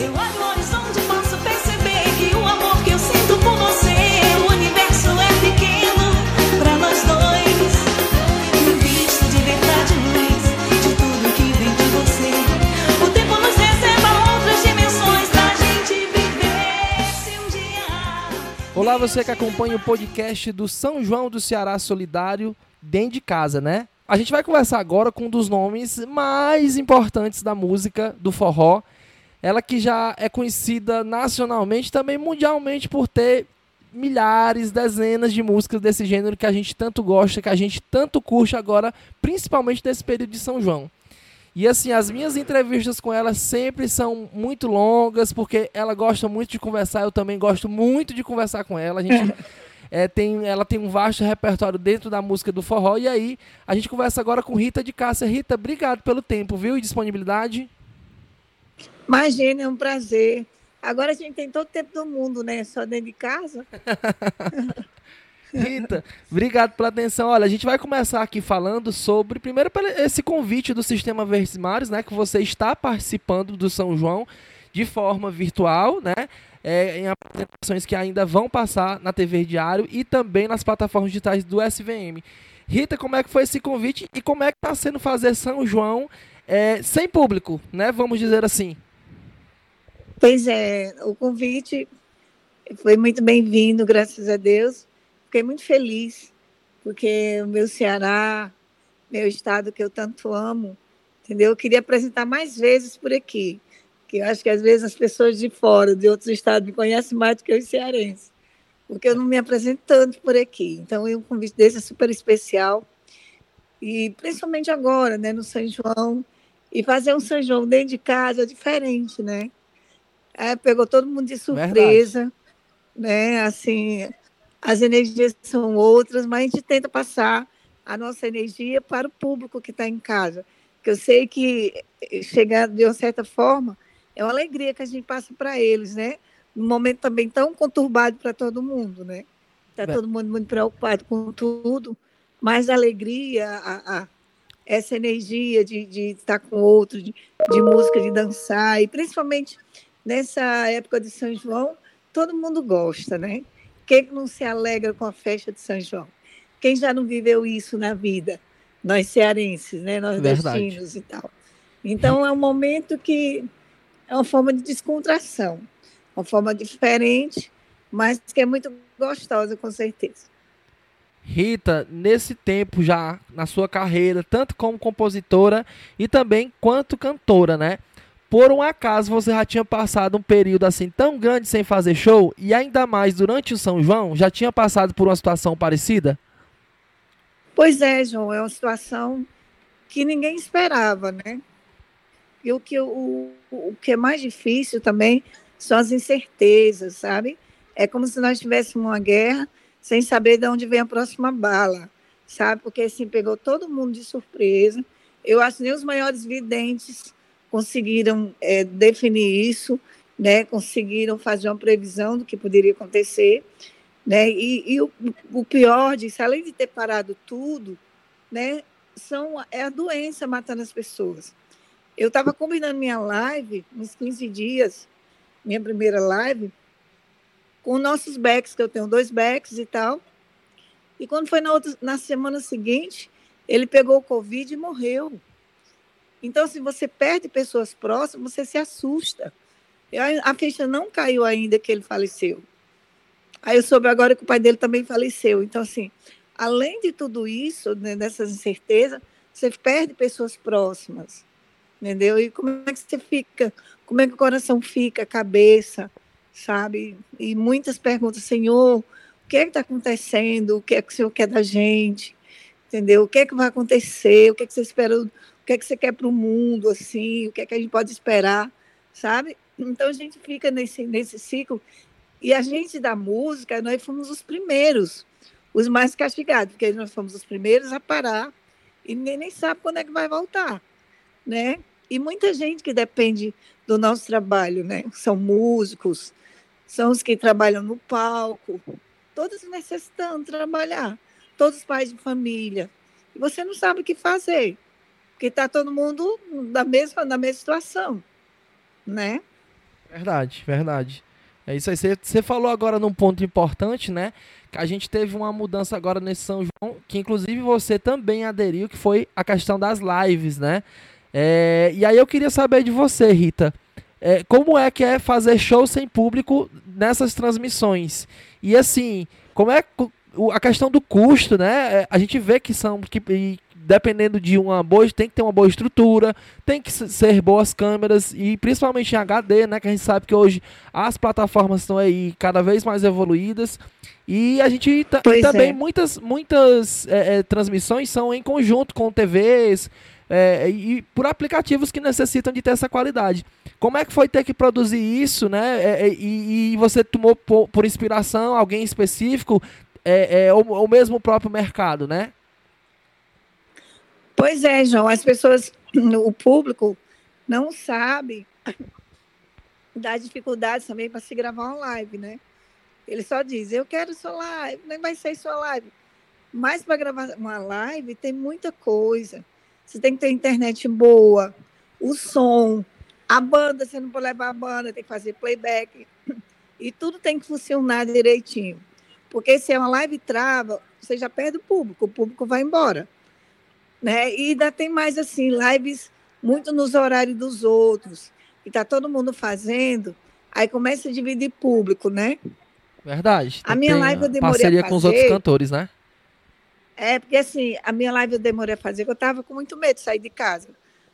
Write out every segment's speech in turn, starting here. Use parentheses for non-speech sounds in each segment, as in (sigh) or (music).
Eu posso perceber que o amor que eu sinto por você, o universo é pequeno nós dois. Visto de verdade luz de tudo que vem de você. O tempo nos outras dimensões pra gente viver dia. Olá, você que acompanha o podcast do São João do Ceará Solidário dentro de casa, né? A gente vai conversar agora com um dos nomes mais importantes da música do forró. Ela que já é conhecida nacionalmente, também mundialmente por ter milhares, dezenas de músicas desse gênero que a gente tanto gosta, que a gente tanto curte agora, principalmente nesse período de São João. E assim, as minhas entrevistas com ela sempre são muito longas, porque ela gosta muito de conversar, eu também gosto muito de conversar com ela. A gente (laughs) é, tem, ela tem um vasto repertório dentro da música do forró. E aí, a gente conversa agora com Rita de Cássia. Rita, obrigado pelo tempo, viu? E disponibilidade. Imagina, é um prazer. Agora a gente tem todo o tempo do mundo, né? Só dentro de casa. (laughs) Rita, obrigado pela atenção. Olha, a gente vai começar aqui falando sobre, primeiro, esse convite do Sistema Verdes Mares, né? Que você está participando do São João de forma virtual, né? É, em apresentações que ainda vão passar na TV Diário e também nas plataformas digitais do SVM. Rita, como é que foi esse convite e como é que está sendo fazer São João é, sem público, né? Vamos dizer assim. Pois é, o convite foi muito bem-vindo, graças a Deus. Fiquei muito feliz, porque o meu Ceará, meu estado que eu tanto amo, entendeu? Eu queria apresentar mais vezes por aqui que eu acho que às vezes as pessoas de fora, de outros estados, me conhecem mais do que os cearenses, porque eu não me apresento tanto por aqui. Então, um convite desse é super especial, e principalmente agora, né, no São João, e fazer um São João dentro de casa é diferente, né? É, pegou todo mundo de surpresa, Verdade. né? Assim, as energias são outras, mas a gente tenta passar a nossa energia para o público que está em casa. Que eu sei que chegar de uma certa forma é uma alegria que a gente passa para eles, né? Num momento também tão conturbado para todo mundo, né? Está todo mundo muito preocupado com tudo, mas a alegria, a, a, essa energia de, de estar com outro, de, de música, de dançar, e principalmente nessa época de São João, todo mundo gosta, né? Quem não se alegra com a festa de São João? Quem já não viveu isso na vida? Nós cearenses, né? Nós destinos e tal. Então é um momento que é uma forma de descontração, uma forma diferente, mas que é muito gostosa, com certeza. Rita, nesse tempo já na sua carreira, tanto como compositora e também quanto cantora, né? Por um acaso você já tinha passado um período assim tão grande sem fazer show e ainda mais durante o São João, já tinha passado por uma situação parecida? Pois é, João, é uma situação que ninguém esperava, né? E o que, o, o que é mais difícil também são as incertezas, sabe? É como se nós tivéssemos uma guerra sem saber de onde vem a próxima bala, sabe? Porque assim pegou todo mundo de surpresa. Eu acho que nem os maiores videntes conseguiram é, definir isso, né? Conseguiram fazer uma previsão do que poderia acontecer, né? E, e o, o, pior disso, além de ter parado tudo, né? São é a doença matando as pessoas. Eu estava combinando minha live, uns 15 dias, minha primeira live, com nossos backs, que eu tenho dois backs e tal. E quando foi na, outra, na semana seguinte, ele pegou o Covid e morreu. Então, se você perde pessoas próximas, você se assusta. Eu, a ficha não caiu ainda que ele faleceu. Aí eu soube agora que o pai dele também faleceu. Então, assim, além de tudo isso, né, dessas incertezas, você perde pessoas próximas entendeu? E como é que você fica? Como é que o coração fica, a cabeça, sabe? E muitas perguntas, Senhor, o que é que está acontecendo? O que é que o Senhor quer da gente? Entendeu? O que é que vai acontecer? O que é que você espera? O que é que você quer para o mundo, assim? O que é que a gente pode esperar, sabe? Então a gente fica nesse, nesse ciclo. E a gente da música, nós fomos os primeiros, os mais castigados, porque nós fomos os primeiros a parar e ninguém nem sabe quando é que vai voltar, né? E muita gente que depende do nosso trabalho, né? São músicos, são os que trabalham no palco, todos necessitando trabalhar, todos pais de família. E você não sabe o que fazer, porque está todo mundo na mesma, na mesma situação, né? Verdade, verdade. É isso aí. Você falou agora num ponto importante, né? Que a gente teve uma mudança agora nesse São João, que inclusive você também aderiu, que foi a questão das lives, né? É, e aí eu queria saber de você, Rita. É, como é que é fazer show sem público nessas transmissões? E assim, como é a questão do custo, né? É, A gente vê que são que dependendo de uma boa, tem que ter uma boa estrutura, tem que ser boas câmeras e principalmente em HD, né? Que a gente sabe que hoje as plataformas estão aí cada vez mais evoluídas e a gente e também é. muitas muitas é, é, transmissões são em conjunto com TVs é, e por aplicativos que necessitam de ter essa qualidade. Como é que foi ter que produzir isso, né? É, é, e, e você tomou por, por inspiração alguém específico é, é, ou, ou mesmo o próprio mercado, né? Pois é, João, as pessoas, o público não sabe das dificuldades também para se gravar uma live, né? Ele só diz, eu quero sua live, nem vai ser sua live. Mas para gravar uma live tem muita coisa. Você tem que ter internet boa, o som, a banda, você não pode levar a banda, tem que fazer playback. E tudo tem que funcionar direitinho. Porque se é uma live trava, você já perde o público, o público vai embora né? E ainda tem mais assim, lives muito nos horários dos outros, e tá todo mundo fazendo, aí começa a dividir público, né? Verdade. A minha live eu demorei a Parceria com os outros fazer. cantores, né? É, porque assim, a minha live eu demorei a fazer, porque eu tava com muito medo de sair de casa.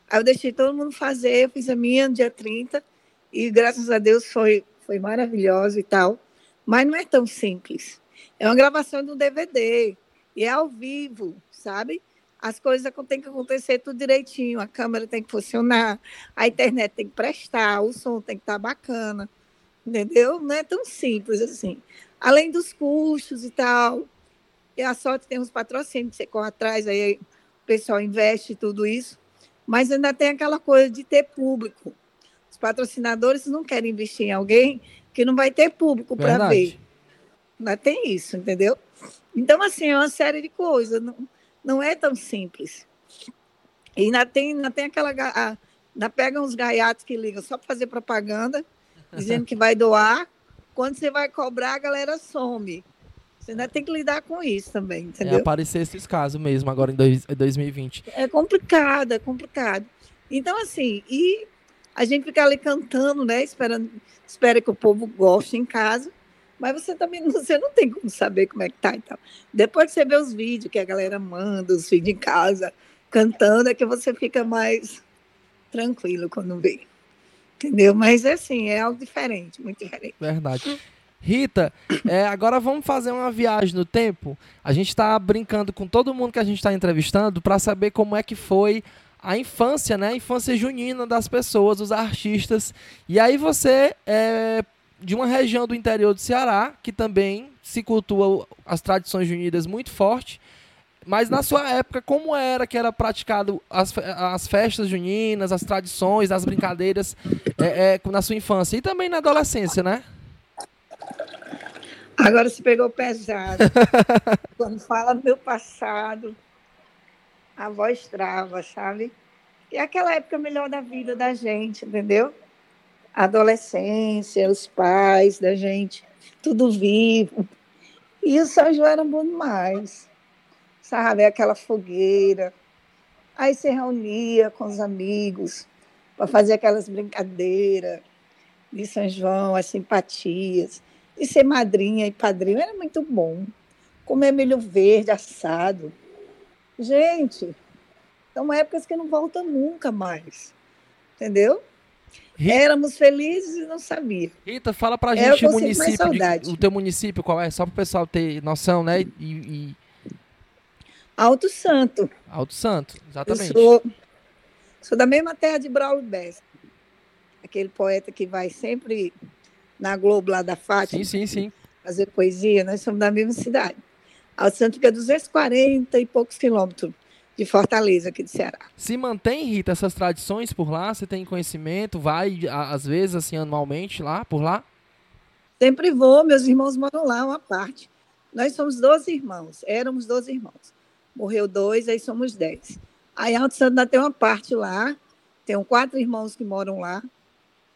Aí eu deixei todo mundo fazer, eu fiz a minha no dia 30, e graças a Deus foi, foi maravilhosa e tal. Mas não é tão simples. É uma gravação de um DVD, e é ao vivo, sabe? As coisas têm que acontecer tudo direitinho, a câmera tem que funcionar, a internet tem que prestar, o som tem que estar bacana, entendeu? Não é tão simples assim. Além dos custos e tal, e a sorte tem uns patrocínios que você corre atrás, aí o pessoal investe tudo isso, mas ainda tem aquela coisa de ter público. Os patrocinadores não querem investir em alguém que não vai ter público para ver. Ainda tem isso, entendeu? Então, assim, é uma série de coisas. Não, não é tão simples. E ainda tem, ainda tem aquela. a- Ainda pegam os gaiatos que ligam só para fazer propaganda, dizendo que vai doar. Quando você vai cobrar, a galera some. Você ainda tem que lidar com isso também, É entendeu? aparecer esses casos mesmo agora em dois- 2020. É complicado, é complicado. Então, assim, e a gente fica ali cantando, né? Esperando, espera que o povo goste em casa, mas você também não, (laughs) você não tem como saber como é que tá e tal. Depois que você vê os vídeos que a galera manda, os vídeos em casa, cantando, é que você fica mais tranquilo quando vê. Entendeu? Mas assim, é algo diferente, muito diferente. Verdade. Rita, é, agora vamos fazer uma viagem no tempo. A gente está brincando com todo mundo que a gente está entrevistando para saber como é que foi a infância, né? A infância junina das pessoas, dos artistas. E aí você é de uma região do interior do Ceará, que também se cultua as tradições juninas muito forte. Mas na sua época, como era que era praticado as, as festas juninas, as tradições, as brincadeiras é, é, na sua infância e também na adolescência, né? Agora se pegou pesado. (laughs) Quando fala do meu passado, a voz trava, sabe? E é aquela época melhor da vida da gente, entendeu? A adolescência, os pais da gente, tudo vivo. E o São João era bom demais, sabe? Aquela fogueira. Aí se reunia com os amigos para fazer aquelas brincadeiras de São João, as simpatias de ser madrinha e padrinho era muito bom. Comer milho verde assado. Gente, são épocas que não voltam nunca mais. Entendeu? Ri- Éramos felizes e não sabia. Rita, fala pra É, eu gente o município, de- o teu município qual é, só pro pessoal ter noção, né? E, e Alto Santo. Alto Santo, Eu exatamente. sou, sou da mesma terra de Braulio Bessa. Aquele poeta que vai sempre na Globo lá da Fátima. Sim, sim, sim. fazer poesia, nós somos da mesma cidade. Alto Santo fica a 240 e poucos quilômetros de Fortaleza, aqui de Ceará. Se mantém, Rita, essas tradições por lá? Você tem conhecimento? Vai, às vezes, assim, anualmente lá, por lá? Sempre vou, meus irmãos moram lá, uma parte. Nós somos 12 irmãos, éramos 12 irmãos. Morreu dois, aí somos 10. Aí Alto Santo ainda tem uma parte lá, tem quatro irmãos que moram lá,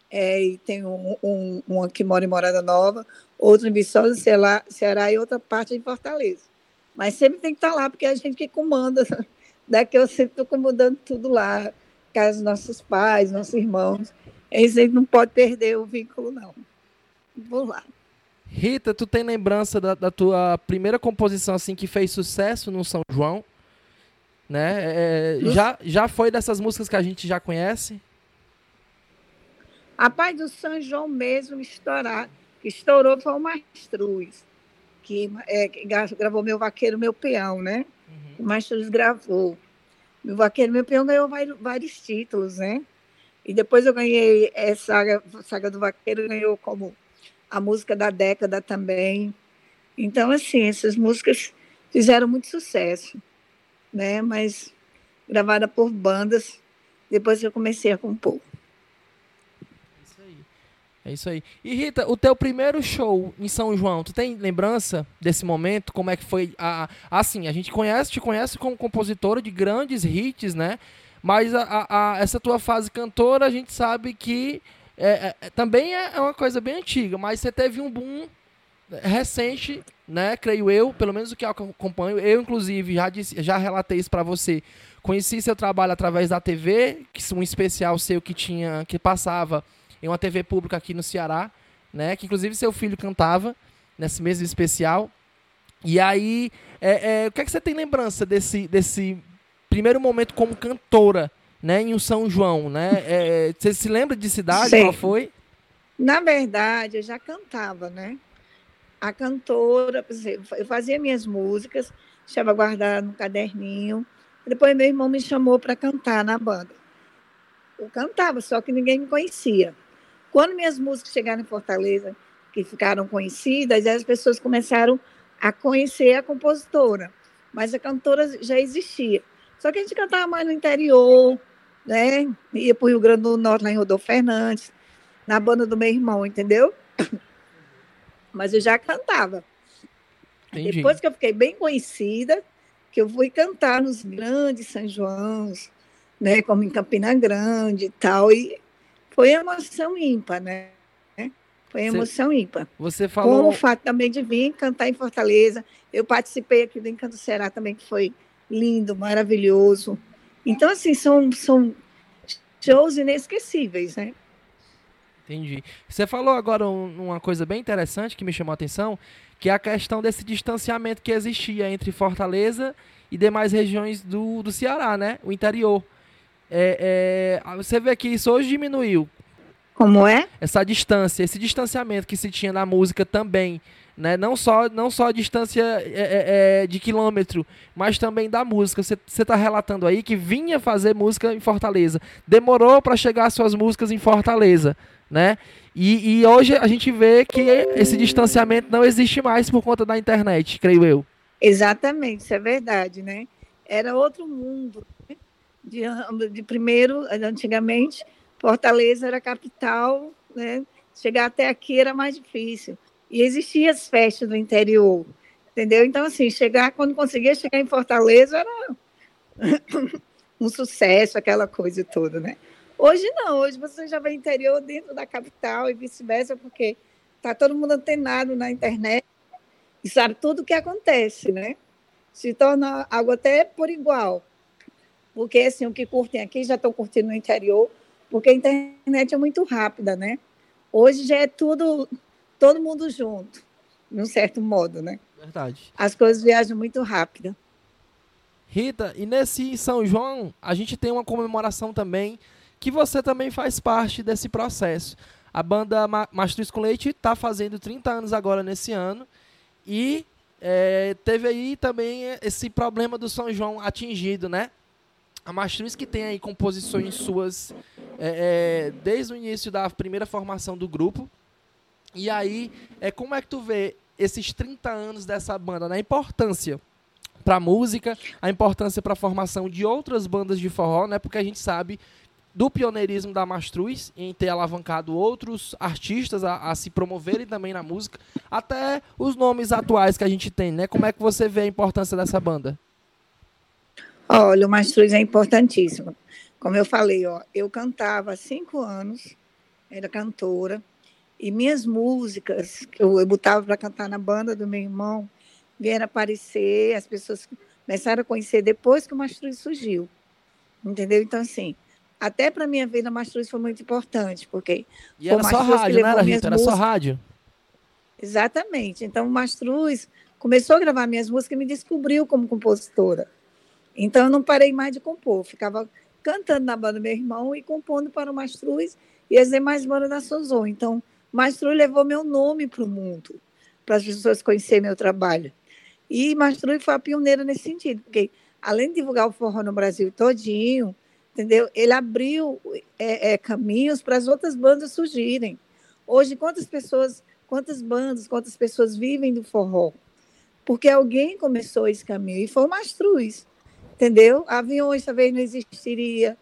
é, e tem um, um, um que mora em Morada Nova, outro em Viçosa, Ceará, Ceará e outra parte em Fortaleza. Mas sempre tem que estar lá, porque é a gente que comanda. (laughs) Daqui eu sempre estou comandando tudo lá, casa dos nossos pais, nossos irmãos. A gente não pode perder o vínculo, não. Vou lá. Rita, tu tem lembrança da, da, tua primeira composição assim que fez sucesso no São João? Né? É, já, já foi dessas músicas que a gente já conhece? A Pai do São João mesmo estourar, que estourou foi o Mastruz, que, é, que gravou Meu Vaqueiro, Meu Peão, né? Uhum. O Mastruz gravou. Meu Vaqueiro, Meu Peão ganhou vários, vários títulos, né? E depois eu ganhei essa saga, saga do Vaqueiro, ganhou como a música da década também. Então, assim, essas músicas fizeram muito sucesso, né? Mas gravada por bandas, depois eu comecei a compor. É isso aí. E Rita, o teu primeiro show em São João, tu tem lembrança desse momento? Como é que foi? A, assim, a gente conhece, te conhece como compositora de grandes hits, né? Mas a, a, a essa tua fase cantora, a gente sabe que é, é, também é, é uma coisa bem antiga, mas você teve um boom recente, né? Creio eu, pelo menos o que eu acompanho. Eu, inclusive, já, disse, já relatei isso para você. Conheci seu trabalho através da TV, que um especial seu que tinha, que passava em uma TV pública aqui no Ceará, né? Que inclusive seu filho cantava nesse mesmo especial. E aí, é, é, o que, é que você tem lembrança desse, desse primeiro momento como cantora, né? Em um São João, né? É, você se lembra de cidade? Sim. Qual foi? Na verdade, eu já cantava, né? A cantora, eu fazia minhas músicas, deixava guardar no caderninho. Depois meu irmão me chamou para cantar na banda. Eu cantava, só que ninguém me conhecia. Quando minhas músicas chegaram em Fortaleza, que ficaram conhecidas, as pessoas começaram a conhecer a compositora, mas a cantora já existia. Só que a gente cantava mais no interior, né? Ia para o Rio Grande do Norte, lá em Rodolfo Fernandes, na banda do meu irmão, entendeu? Mas eu já cantava. Entendi. Depois que eu fiquei bem conhecida, que eu fui cantar nos grandes São Joãos, né? Como em Campina Grande e tal, e foi emoção ímpar, né? Foi emoção você, ímpar. Você falou. Como o fato também de vir cantar em Fortaleza. Eu participei aqui do Encanto Será também, que foi lindo, maravilhoso. Então, assim, são, são shows inesquecíveis, né? Entendi. Você falou agora uma coisa bem interessante que me chamou a atenção, que é a questão desse distanciamento que existia entre Fortaleza e demais regiões do, do Ceará, né? O interior. É, é, você vê que isso hoje diminuiu. Como é? Essa distância, esse distanciamento que se tinha na música também. Né? Não só não só a distância é, é, é de quilômetro, mas também da música. Você está relatando aí que vinha fazer música em Fortaleza, demorou para chegar às suas músicas em Fortaleza, né? E, e, hoje a gente vê que esse distanciamento não existe mais por conta da internet, creio eu. Exatamente, isso é verdade, né? Era outro mundo de, de primeiro, antigamente, Fortaleza era capital, né? Chegar até aqui era mais difícil. E existiam as festas do interior, entendeu? Então, assim, chegar, quando conseguia chegar em Fortaleza, era (coughs) um sucesso, aquela coisa toda, né? Hoje não, hoje você já vê interior dentro da capital e vice-versa, porque está todo mundo antenado na internet e sabe tudo o que acontece, né? Se torna algo até por igual porque assim, o que curtem aqui já estão curtindo no interior, porque a internet é muito rápida, né? Hoje já é tudo, todo mundo junto, de um certo modo, né? Verdade. As coisas viajam muito rápido. Rita, e nesse São João, a gente tem uma comemoração também, que você também faz parte desse processo. A banda Mastruz com Leite está fazendo 30 anos agora nesse ano, e é, teve aí também esse problema do São João atingido, né? A Mastruz que tem aí composições suas é, é, desde o início da primeira formação do grupo. E aí, é, como é que tu vê esses 30 anos dessa banda, né? A importância para a música, a importância para a formação de outras bandas de forró, né? Porque a gente sabe do pioneirismo da Mastruz em ter alavancado outros artistas a, a, se promoverem também na música, até os nomes atuais que a gente tem, né? Como é que você vê a importância dessa banda? Olha, o Mastruz é importantíssimo. Como eu falei, ó, eu cantava há cinco anos era cantora, e minhas músicas, que eu, eu botava para cantar na banda do meu irmão, vieram aparecer, as pessoas começaram a conhecer depois que o Mastruz surgiu. Entendeu? Então, assim, até para minha vida, o Mastruz foi muito importante, porque. E era só rádio, não era, Rita? Era só rádio? Exatamente. Então, o Mastruz começou a gravar minhas músicas e me descobriu como compositora. Então, eu não parei mais de compor, ficava cantando na banda do meu irmão e compondo para o Mastruz e as demais bandas da Sozon. Então, Mastruz levou meu nome para o mundo, para as pessoas conhecerem meu trabalho. E Mastruz foi a pioneira nesse sentido, porque além de divulgar o forró no Brasil todinho, entendeu? Ele abriu é, é, caminhos para as outras bandas surgirem. Hoje, quantas pessoas, quantas bandas, quantas pessoas vivem do forró? Porque alguém começou esse caminho e foi o Mastruz, entendeu? Aviões talvez não existiria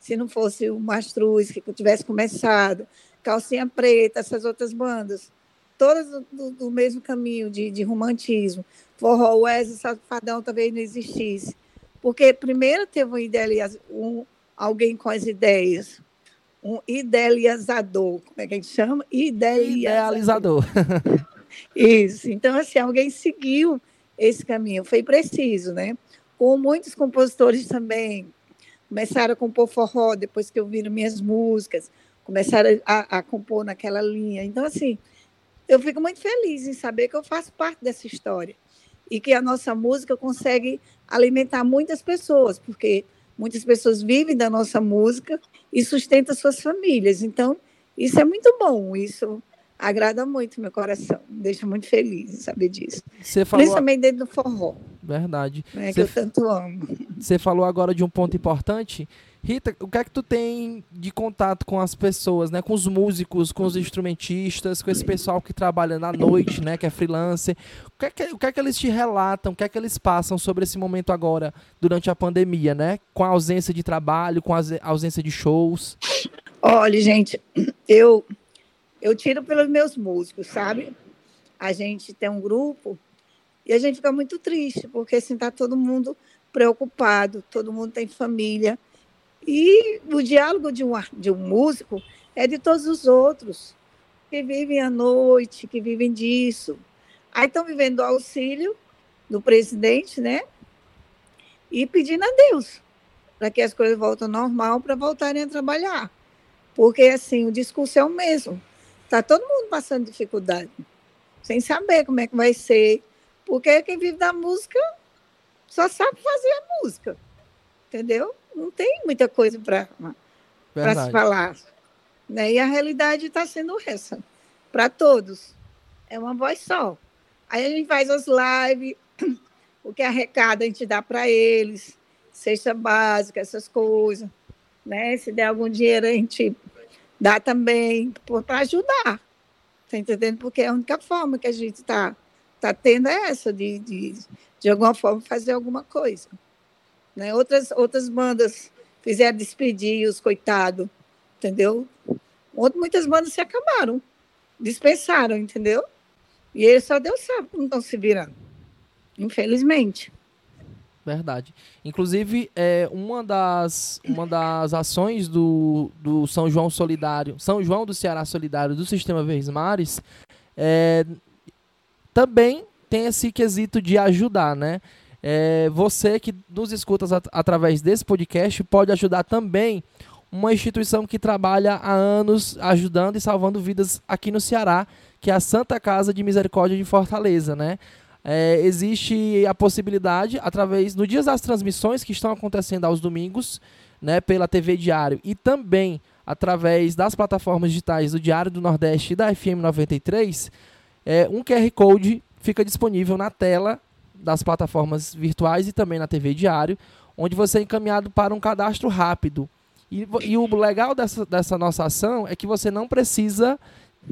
se não fosse o Mastruz que tivesse começado, Calcinha Preta, essas outras bandas, todas do, do mesmo caminho de, de romantismo. Forró Wesley Safadão talvez não existisse. Porque primeiro teve um, um alguém com as ideias, um idealizador, como é que a gente chama? Idealizador. Isso. Então, assim, alguém seguiu esse caminho. Foi preciso, né? Com muitos compositores também começaram a compor forró depois que ouviram minhas músicas, começaram a, a compor naquela linha. Então, assim, eu fico muito feliz em saber que eu faço parte dessa história e que a nossa música consegue alimentar muitas pessoas, porque muitas pessoas vivem da nossa música e sustentam suas famílias. Então, isso é muito bom, isso agrada muito meu coração, me deixa muito feliz em saber disso. Você falou... Principalmente dentro do forró. Verdade. Né, que eu tanto amo. Você falou agora de um ponto importante Rita, o que é que tu tem de contato com as pessoas, né? Com os músicos, com os instrumentistas, com esse pessoal que trabalha na noite, né? Que é freelancer. O que é que, o que, é que eles te relatam, o que é que eles passam sobre esse momento agora, durante a pandemia, né? Com a ausência de trabalho, com a ausência de shows. Olha, gente, eu, eu tiro pelos meus músicos, sabe? A gente tem um grupo e a gente fica muito triste, porque assim, tá todo mundo preocupado, todo mundo tem família e o diálogo de um, de um músico é de todos os outros que vivem à noite, que vivem disso. Aí estão vivendo o auxílio do presidente, né? E pedindo a Deus para que as coisas voltem ao normal, para voltarem a trabalhar. Porque, assim, o discurso é o mesmo. Está todo mundo passando dificuldade, sem saber como é que vai ser. Porque quem vive da música só sabe fazer a música, entendeu? não tem muita coisa para se falar. Né? E a realidade está sendo essa, para todos. É uma voz só. Aí a gente faz as lives, (clears throat) o que arrecada a gente dá para eles, cesta básica, essas coisas. Né? Se der algum dinheiro, a gente dá também para ajudar. Tá entendendo? Porque a única forma que a gente está tá tendo é essa, de, de, de alguma forma fazer alguma coisa. Né? Outras, outras bandas fizeram despedir os coitados, entendeu? Muitas bandas se acabaram, dispensaram, entendeu? E eles só Deus sabe como estão se virando, infelizmente. Verdade. Inclusive, é, uma, das, uma das ações do, do São João Solidário, São João do Ceará Solidário do Sistema Verdes Mares, é, também tem esse quesito de ajudar, né? É, você que nos escuta at através desse podcast pode ajudar também uma instituição que trabalha há anos ajudando e salvando vidas aqui no Ceará, que é a Santa Casa de Misericórdia de Fortaleza, né? É, existe a possibilidade, através, no dias das transmissões que estão acontecendo aos domingos, né, pela TV Diário e também através das plataformas digitais do Diário do Nordeste e da FM 93, é, um QR Code fica disponível na tela das plataformas virtuais e também na TV Diário, onde você é encaminhado para um cadastro rápido. E, e o legal dessa, dessa nossa ação é que você não precisa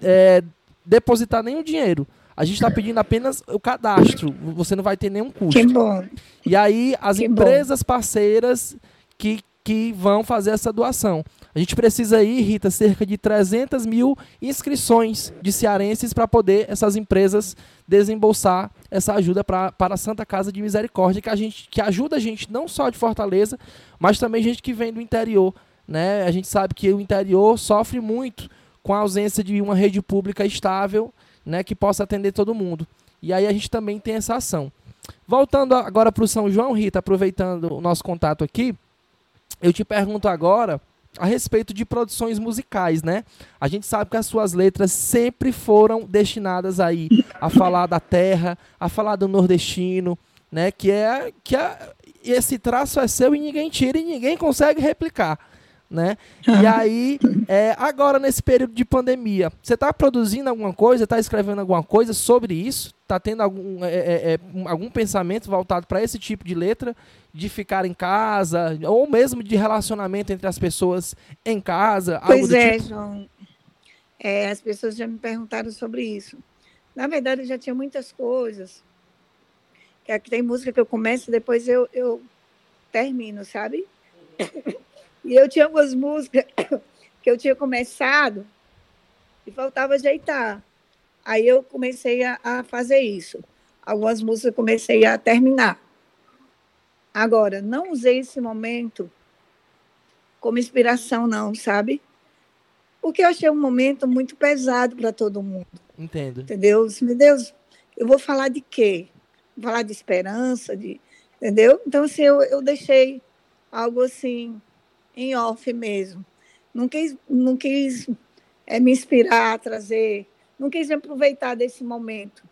é, depositar nenhum dinheiro. A gente está pedindo apenas o cadastro. Você não vai ter nenhum custo. Que bom. E aí, as que empresas bom. parceiras que, que vão fazer essa doação. A gente precisa aí, Rita, cerca de 300 mil inscrições de cearenses para poder essas empresas desembolsar essa ajuda pra, para a Santa Casa de Misericórdia, que, a gente, que ajuda a gente não só de Fortaleza, mas também gente que vem do interior. Né? A gente sabe que o interior sofre muito com a ausência de uma rede pública estável, né, que possa atender todo mundo. E aí a gente também tem essa ação. Voltando agora para o São João, Rita, aproveitando o nosso contato aqui, eu te pergunto agora a respeito de produções musicais, né? A gente sabe que as suas letras sempre foram destinadas aí a falar da terra, a falar do nordestino, né? Que é que é, esse traço é seu e ninguém tira e ninguém consegue replicar né? E aí, é, agora nesse período de pandemia, você está produzindo alguma coisa, está escrevendo alguma coisa sobre isso? Está tendo algum, é, é, é algum pensamento voltado para esse tipo de letra, de ficar em casa, ou mesmo de relacionamento entre as pessoas em casa? Pois é, tipo? João. É, as pessoas já me perguntaram sobre isso. Na verdade, eu já tinha muitas coisas. Que aqui tem música que eu começo e depois eu, eu termino, sabe? E eu tinha algumas músicas (coughs) que eu tinha começado e faltava ajeitar. Aí eu comecei a, a fazer isso. Algumas músicas eu comecei a terminar. Agora, não usei esse momento como inspiração, não, sabe? Porque eu achei um momento muito pesado para todo mundo. Entendo. Entendeu? Meu Deus, eu vou falar de quê? Vou falar de esperança, de, entendeu? Então, assim, eu, eu deixei algo assim em off mesmo. Não quis, não quis é, me inspirar, trazer, não quis aproveitar desse momento,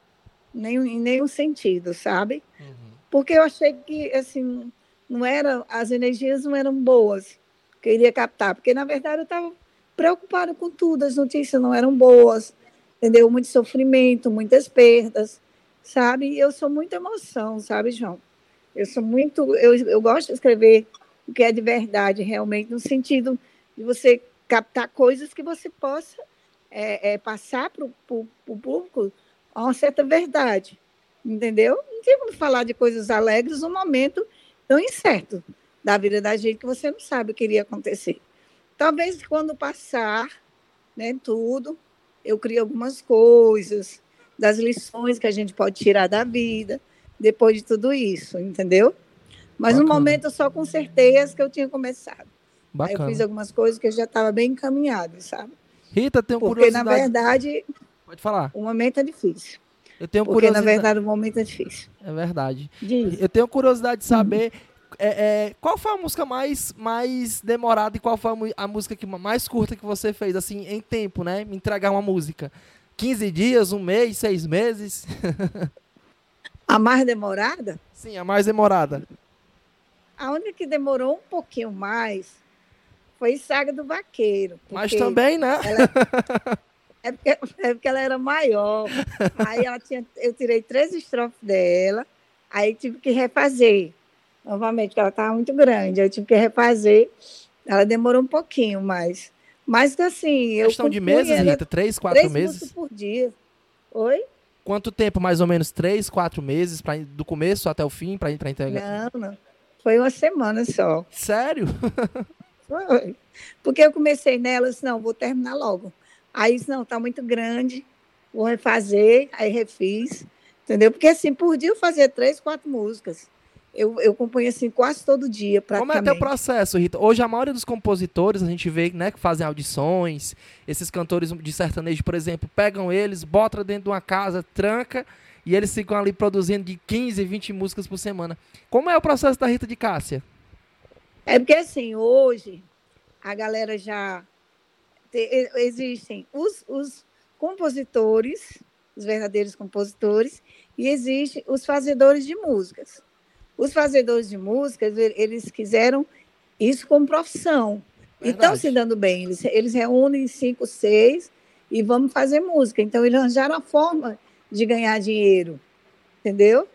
nem, em nenhum sentido, sabe? Uhum. Porque eu achei que, assim, não era, as energias não eram boas que eu iria captar, porque, na verdade, eu estava preocupada com tudo, as notícias não eram boas, entendeu? Muito sofrimento, muitas perdas, sabe? E eu sou muita emoção, sabe, João? Eu sou muito, eu, eu gosto de escrever o que é de verdade realmente, no sentido de você captar coisas que você possa é, é, passar para o público uma certa verdade, entendeu? Não tem como falar de coisas alegres num momento tão incerto da vida da gente que você não sabe o que iria acontecer. Talvez quando passar né, tudo, eu crie algumas coisas, das lições que a gente pode tirar da vida depois de tudo isso, entendeu? Mas Bacana. no momento eu só consertei as que eu tinha começado. Bacana. Aí eu fiz algumas coisas que eu já estava bem encaminhado, sabe? Rita, tenho Porque, curiosidade. Porque, na verdade. Pode falar. O momento é difícil. Eu tenho Porque, curiosidade. na verdade, o momento é difícil. É verdade. Diz. Eu tenho curiosidade de saber. Uhum. É, é, qual foi a música mais, mais demorada e qual foi a, a, música que, mais curta que você fez, assim, em tempo, né? Me entregar uma música. 15 dias, um mês, seis meses? (laughs) a mais demorada? Sim, a mais demorada. A única que demorou um pouquinho mais foi Saga do Vaqueiro. Mas também, né? Ela, (laughs) é, porque, é porque ela era maior. Aí ela tinha, eu tirei três estrofes dela, aí tive que refazer novamente, porque ela estava muito grande. Aí tive que refazer. Ela demorou um pouquinho mais. Mas assim, eu. Questão de meses, Rita? Três, quatro três meses? por dia. Oi? Quanto tempo, mais ou menos? Três, quatro meses, pra, do começo até o fim, para entregar? Não, não. Foi uma semana só. Sério? (laughs) Foi. Porque eu comecei nela, disse, não, vou terminar logo. Aí disse, não, tá muito grande, vou refazer, aí refiz, entendeu? Porque assim, por dia eu fazia três, quatro músicas. Eu, eu componho assim quase todo dia, praticamente. Como é teu processo, Rita? Hoje a maioria dos compositores, a gente vê, né, que fazem audições, esses cantores de sertanejo, por exemplo, pegam eles, botam dentro de uma casa, tranca e eles ficam ali produzindo de 15, 20 músicas por semana. Como é o processo da Rita de Cássia? É porque assim, hoje a galera já te, existem os, os compositores, os verdadeiros compositores, e existem os fazedores de músicas. Os fazedores de músicas, eles quiseram isso como profissão. Verdade. E estão se dando bem. Eles, eles reúnem cinco, seis e vamos fazer música. Então, eles arranjaram a forma de ganhar dinheiro, entendeu?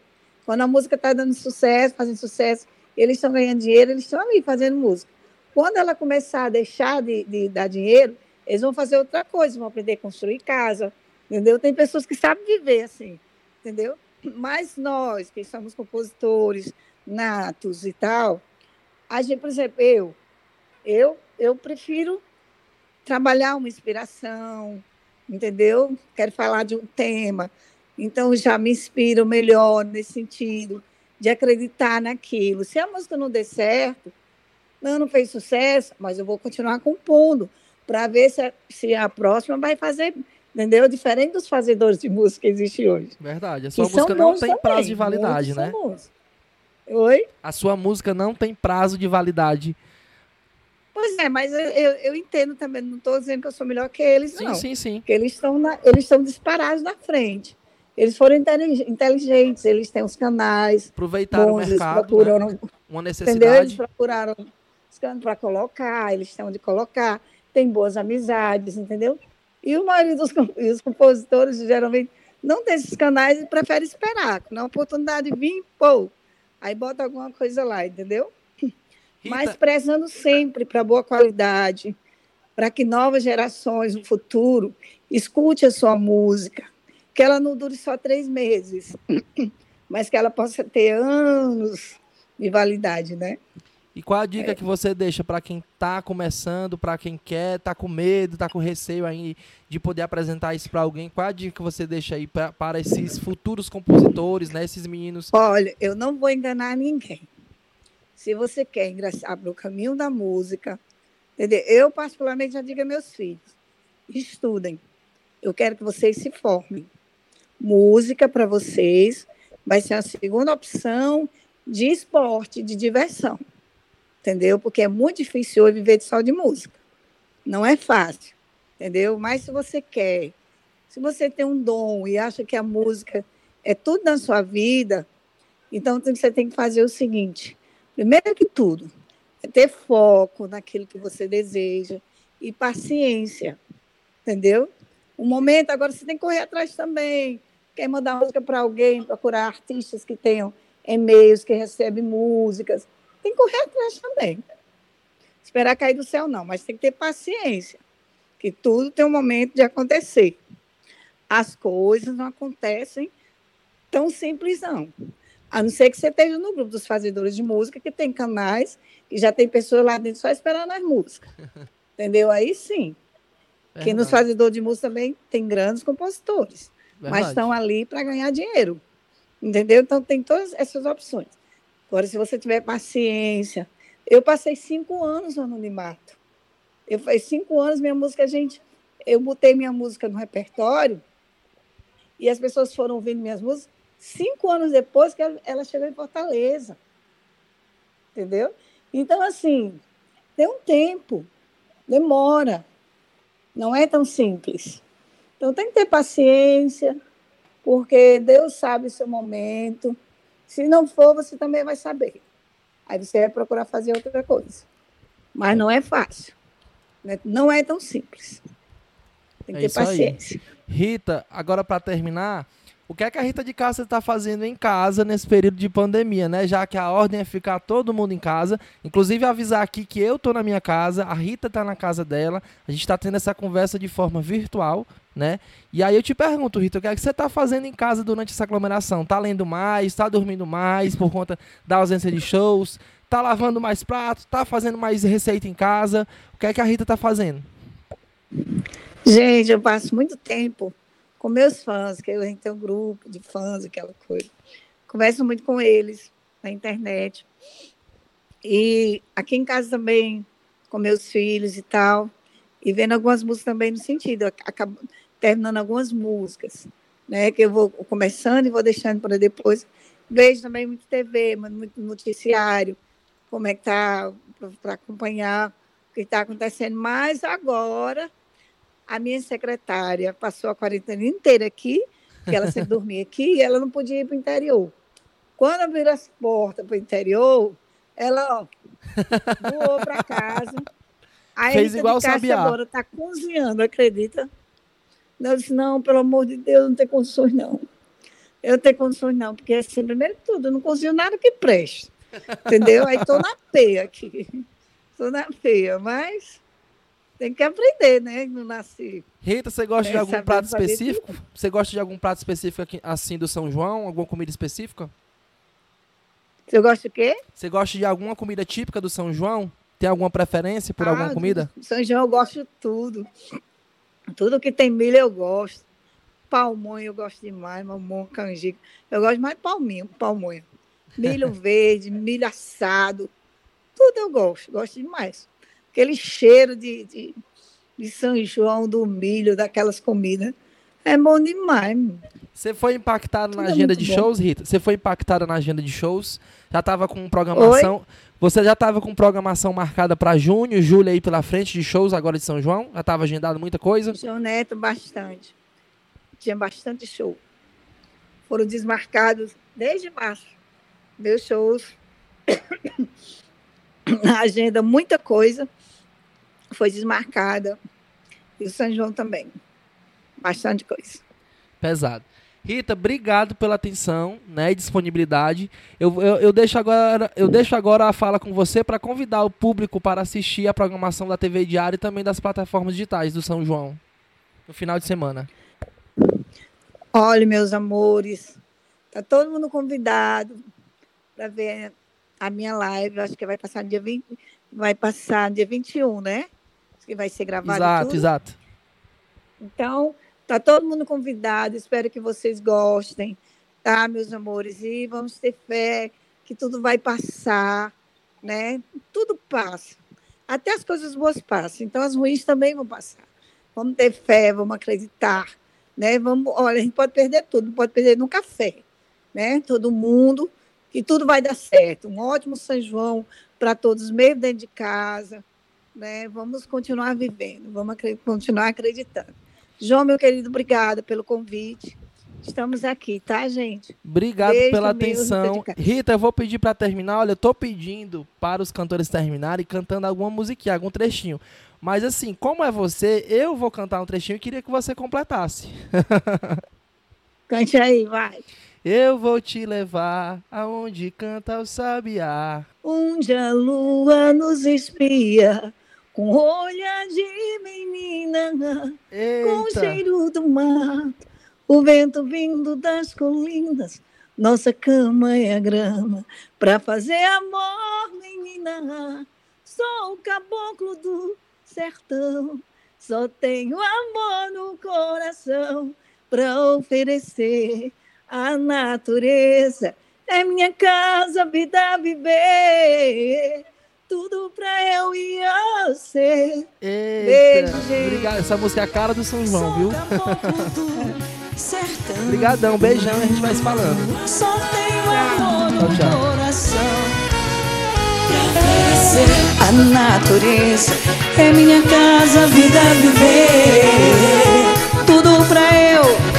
Quando a música está dando sucesso, fazendo sucesso, eles estão ganhando dinheiro, eles estão ali fazendo música. Quando ela começar a deixar de, de, dar dinheiro, eles vão fazer outra coisa, vão aprender a construir casa, entendeu? Tem pessoas que sabem viver assim, entendeu? Mas nós, que somos compositores natos e tal, a gente, por exemplo, eu, eu, eu prefiro trabalhar uma inspiração, entendeu? Quero falar de um tema. Então já me inspiro melhor nesse sentido de acreditar naquilo. Se a música não der certo, não, não fez sucesso, mas eu vou continuar compondo, para ver se a, se a próxima vai fazer, entendeu? Diferente dos fazedores de música que existe hoje. Verdade. A sua música não tem também, prazo de validade, né? Oi? A sua música não tem prazo de validade. Pois é, mas eu, eu, eu entendo também, não estou dizendo que eu sou melhor que eles, Sim, não. sim, sim. Porque eles estão na- eles estão disparados na frente. Eles foram intelig- inteligentes, eles têm os canais Aproveitaram o bons, eles mercado, né? procuram, uma entendeu? Eles necessidade. procuraram os cantos para colocar, eles têm onde colocar, tem boas amizades, entendeu? E o maioria dos os compositores geralmente não tem esses canais e prefere esperar. Quando a oportunidade vir, pô, aí bota alguma coisa lá, entendeu? Mas Rita, prezando sempre para boa qualidade, para que novas gerações no futuro escute a sua música, que ela não dure só três meses, (clears throat) mas que ela possa ter anos de validade, né? e qual a É. dica que você deixa para quem tá começando, para quem quer, tá com medo, tá com receio aí de poder apresentar isso para alguém? Qual a dica que você deixa aí pra- para esses futuros compositores, né? Esses meninos. Olha, eu não vou enganar ninguém. Se você quer ingressar para o caminho da música, entendeu? Eu, particularmente, já digo a meus filhos: estudem. Eu quero que vocês se formem. Música para vocês vai ser a segunda opção de esporte, de diversão. Entendeu? Porque é muito difícil hoje viver só de música. Não é fácil. Entendeu? Mas se você quer, se você tem um dom e acha que a música é tudo na sua vida, então você tem que fazer o seguinte: primeiro que tudo, é ter foco naquilo que você deseja e paciência, entendeu? Um momento, agora você tem que correr atrás também. Quer mandar música para alguém, procurar artistas que tenham e-mails, que recebem músicas. Tem que correr atrás também. Esperar cair do céu, não, mas tem que ter paciência, que tudo tem um momento de acontecer. As coisas não acontecem tão simples, não. A não ser que você esteja no grupo dos fazedores de música, que tem canais, e já tem pessoas lá dentro só esperando as músicas. (laughs) Entendeu? Aí sim. Porque nos Verdade, fazedores de música também tem grandes compositores, mas verdade. estão ali para ganhar dinheiro. Entendeu? Então tem todas essas opções. Agora, se você tiver paciência. Eu passei cinco anos no anonimato. Eu faz cinco anos minha música, gente. Eu botei minha música no repertório e as pessoas foram ouvindo minhas músicas cinco anos depois que ela- chegou em Fortaleza. Entendeu? Então, assim, tem um tempo, demora. Não é tão simples. Então, tem que ter paciência, porque Deus sabe o seu momento. Se não for, você também vai saber. Aí você vai procurar fazer outra coisa. Mas não é fácil. né? Não é tão simples. Tem que É ter isso aí. paciência. Rita, agora para terminar, o que é que a Rita de casa está fazendo em casa nesse período de pandemia, né? Já que a ordem é ficar todo mundo em casa. Inclusive avisar aqui que eu tô na minha casa, a Rita tá na casa dela. A gente está tendo essa conversa de forma virtual, né? E aí eu te pergunto, Rita, o que é que você tá fazendo em casa durante essa aglomeração? Tá lendo mais? Tá dormindo mais por conta da ausência de shows? Tá lavando mais pratos? Tá fazendo mais receita em casa? O que é que a Rita tá fazendo? Gente, eu passo muito tempo com meus fãs, que gente tem um grupo de fãs, aquela coisa. Converso muito com eles na internet. E aqui em casa também, com meus filhos e tal. E vendo algumas músicas também no sentido, eu acabo terminando algumas músicas, né? Que eu vou começando e vou deixando para depois. Vejo também muito TV, muito noticiário, como é que tá, para acompanhar o que está acontecendo. Mas agora a minha secretária passou a quarentena inteira aqui, que ela sempre (laughs) dormia aqui, e ela não podia ir para o interior. Quando abriram as portas para o interior, ela ó, voou para casa. Aí Fez a Rita igual de Sabiá. agora está cozinhando, acredita? Eu disse, não, pelo amor de Deus, não tem condições, não. Eu não tenho condições, não, porque assim, primeiro de tudo, eu não cozinho nada que preste. Entendeu? Aí estou na (laughs) feia aqui. Estou na feia, mas tem que aprender, né? Não nasci. Rita, você gosta de É, algum sabendo prato específico? Você gosta de algum prato específico aqui, assim do São João? Alguma comida específica? Você gosta do quê? Você gosta de alguma comida típica do São João? Tem alguma preferência por alguma Ah, comida? do São João eu gosto de tudo. Tudo que tem milho eu gosto. Palmonha eu gosto demais, mamão, canjica. Eu gosto mais de palminho, palmonha. Milho (laughs) verde, milho assado. Tudo eu gosto, gosto demais. Aquele cheiro de, de, de São João, do milho, daquelas comidas. É bom demais. Você foi impactada na Tudo é agenda muito de bom. shows, Rita? Você foi impactada na agenda de shows? Já tava com programação. Você já tava com programação marcada para junho, julho aí pela frente de shows agora de São João? Já tava agendado muita coisa? João Neto, bastante. Tinha bastante show. Foram desmarcados desde março. Meus shows. (coughs) Na agenda, muita coisa foi desmarcada. E o São João também. Bastante coisa. Pesado. Rita, obrigado pela atenção né, e disponibilidade. Eu, eu, eu deixo agora, eu deixo agora a fala com você para convidar o público para assistir a programação da TV Diário e também das plataformas digitais do São João no final de semana. Olha, meus amores, tá todo mundo convidado para ver a minha live. Acho que vai passar dia 20, vai passar dia 21, né? Que vai ser gravado exato, exato. Então, tá todo mundo convidado. Espero que vocês gostem, tá, meus amores? E vamos ter fé que tudo vai passar, né? Tudo passa. Até as coisas boas passam. Então, as ruins também vão passar. Vamos ter fé, vamos acreditar, né? Vamos, olha, a gente pode perder tudo, não pode perder no café, né? Todo mundo, que tudo vai dar certo. Um ótimo São João para todos, mesmo dentro de casa, né? Vamos continuar vivendo, vamos continuar acreditando. João, meu querido, obrigada pelo convite. Estamos aqui, tá, gente? Obrigado Beijo pela atenção. Rita, eu vou pedir para terminar. Olha, eu tô pedindo para os cantores terminarem cantando alguma musiquinha, algum trechinho. Mas assim, como é você, eu vou cantar um trechinho e queria que você completasse. (laughs) Cante aí, vai. Eu vou te levar aonde canta o sabiá. Onde a lua nos espia, com olhar de menina, com o Eita. cheiro do mato, o vento vindo das colinas. Nossa cama é a grama para fazer amor, menina. Sou o caboclo do sertão, só tenho amor no coração para oferecer à natureza. É minha casa, vida viver, tudo para eu e você. Eita. Beijo, gente. Obrigado. Essa música é a cara do São João, viu? Obrigadão, beijão e a gente vai se falando. Só tenho amor no Tchau, tchau. coração. Pra a natureza é minha casa, vida viver. Tudo pra eu